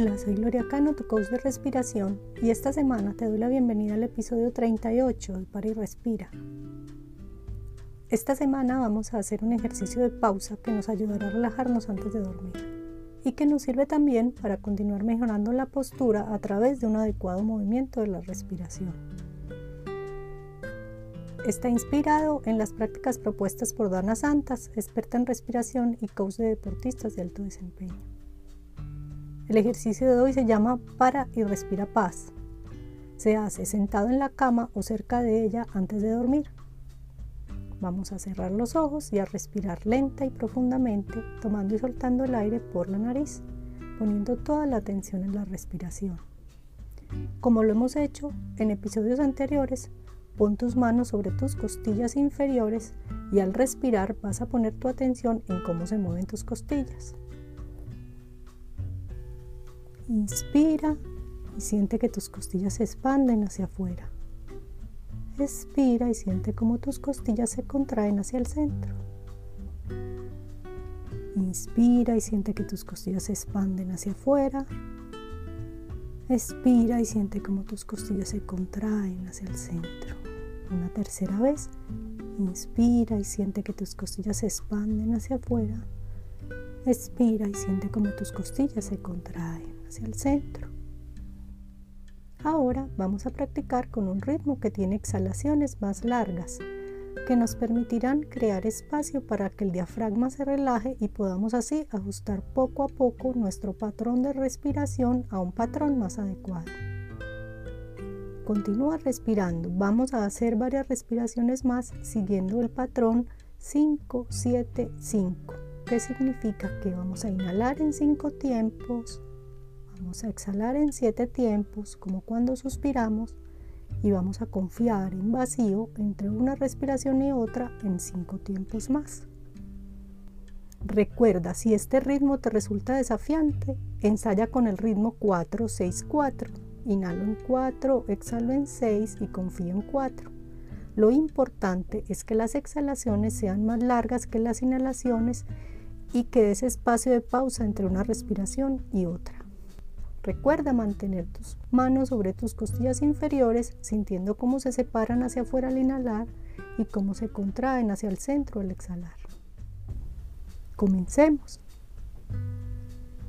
Hola, soy Gloria Cano, tu coach de respiración, y esta semana te doy la bienvenida al episodio 38 de Para y Respira. Esta semana vamos a hacer un ejercicio de pausa que nos ayudará a relajarnos antes de dormir y que nos sirve también para continuar mejorando la postura a través de un adecuado movimiento de la respiración. Está inspirado en las prácticas propuestas por Dana Santas, experta en respiración y coach de deportistas de alto desempeño. El ejercicio de hoy se llama Para y respira paz. Se hace sentado en la cama o cerca de ella antes de dormir. Vamos a cerrar los ojos y a respirar lenta y profundamente, tomando y soltando el aire por la nariz, poniendo toda la atención en la respiración. Como lo hemos hecho en episodios anteriores, pon tus manos sobre tus costillas inferiores y al respirar vas a poner tu atención en cómo se mueven tus costillas. Inspira y siente que tus costillas se expanden hacia afuera. Expira y siente como tus costillas se contraen hacia el centro. Inspira y siente que tus costillas se expanden hacia afuera. Expira y siente como tus costillas se contraen hacia el centro. Una tercera vez. Inspira y siente que tus costillas se expanden hacia afuera. Expira y siente como tus costillas se contraen hacia el centro. Ahora vamos a practicar con un ritmo que tiene exhalaciones más largas, que nos permitirán crear espacio para que el diafragma se relaje y podamos así ajustar poco a poco nuestro patrón de respiración a un patrón más adecuado. Continúa respirando. Vamos a hacer varias respiraciones más siguiendo el patrón 5-7-5, que significa que vamos a inhalar en 5 tiempos, Vamos a exhalar en siete tiempos, como cuando suspiramos, y vamos a confiar en vacío entre una respiración y otra en cinco tiempos más. Recuerda, si este ritmo te resulta desafiante, ensaya con el ritmo 4-6-4. Inhalo en 4, exhalo en 6 y confío en 4. Lo importante es que las exhalaciones sean más largas que las inhalaciones y que des espacio de pausa entre una respiración y otra. Recuerda mantener tus manos sobre tus costillas inferiores, sintiendo cómo se separan hacia afuera al inhalar y cómo se contraen hacia el centro al exhalar. Comencemos.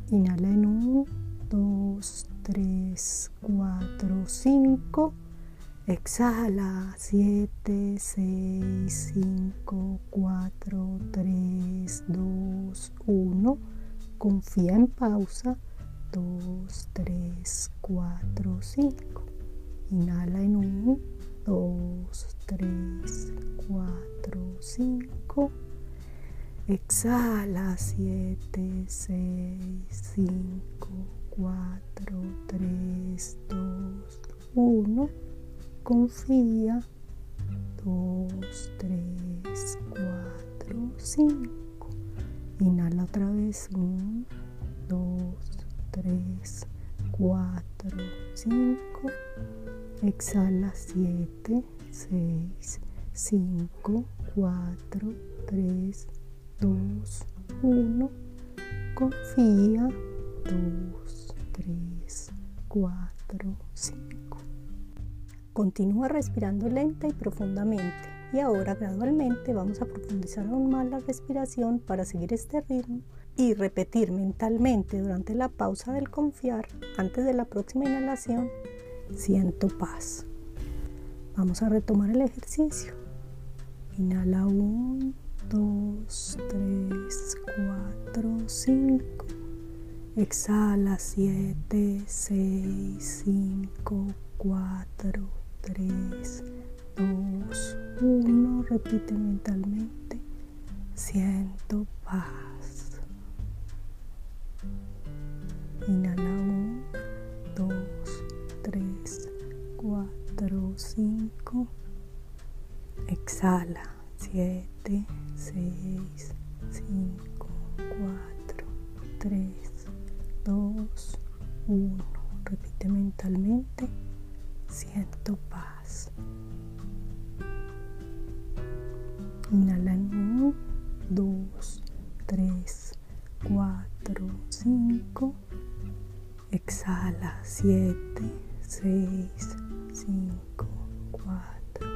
Inhala en 1, 2, 3, 4, 5. Exhala 7, 6, 5, 4, 3, 2, 1. Confía en pausa 2, 3, 4, 5. Inhala en 1, 2, 3, 4, 5. Exhala 7, 6, 5, 4, 3, 2, 1. Confía. 2, 3, 4, 5. Inhala otra vez. 1, 2, 3, 4, 5. Exhala 7, 6, 5, 4, 3, 2, 1. Confía. 2, 3, 4, 5. Continúa respirando lenta y profundamente. Y ahora gradualmente vamos a profundizar aún más la respiración para seguir este ritmo y repetir mentalmente durante la pausa del confiar, antes de la próxima inhalación, siento paz. Vamos a retomar el ejercicio. Inhala 1, 2, 3, 4, 5. Exhala 7, 6, 5, 4, 3, 2, 1. Repite mentalmente. Siento paz. Inhala 1, 2, 3, 4, 5. Exhala 7, 6, 5, 4, 3, 2, 1. Repite mentalmente. Siento paz. Exhala. 7, 6, 5, 4,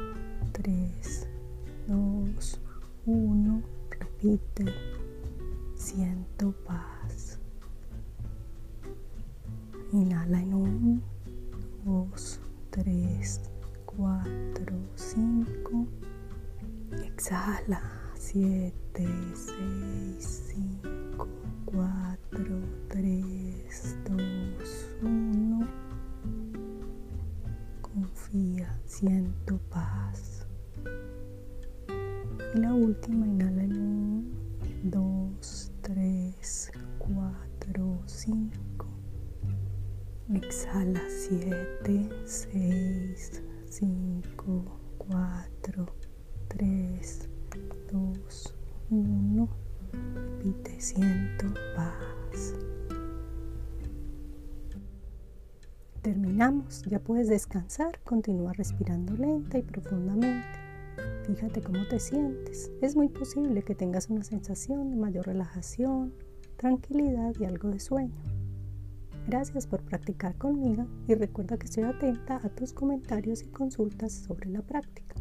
3, 2, 1. Repite. Siento paz. Inhala en 1, 2, 3, 4, 5. Exhala. 7, 6, 5, 4, 3, siento paz. Y la última, inhala en 1, 2, 3, 4, 5. Exhala 7, 6, 5, Terminamos, ya puedes descansar, continúa respirando lenta y profundamente. Fíjate cómo te sientes. Es muy posible que tengas una sensación de mayor relajación, tranquilidad y algo de sueño. Gracias por practicar conmigo y recuerda que estoy atenta a tus comentarios y consultas sobre la práctica.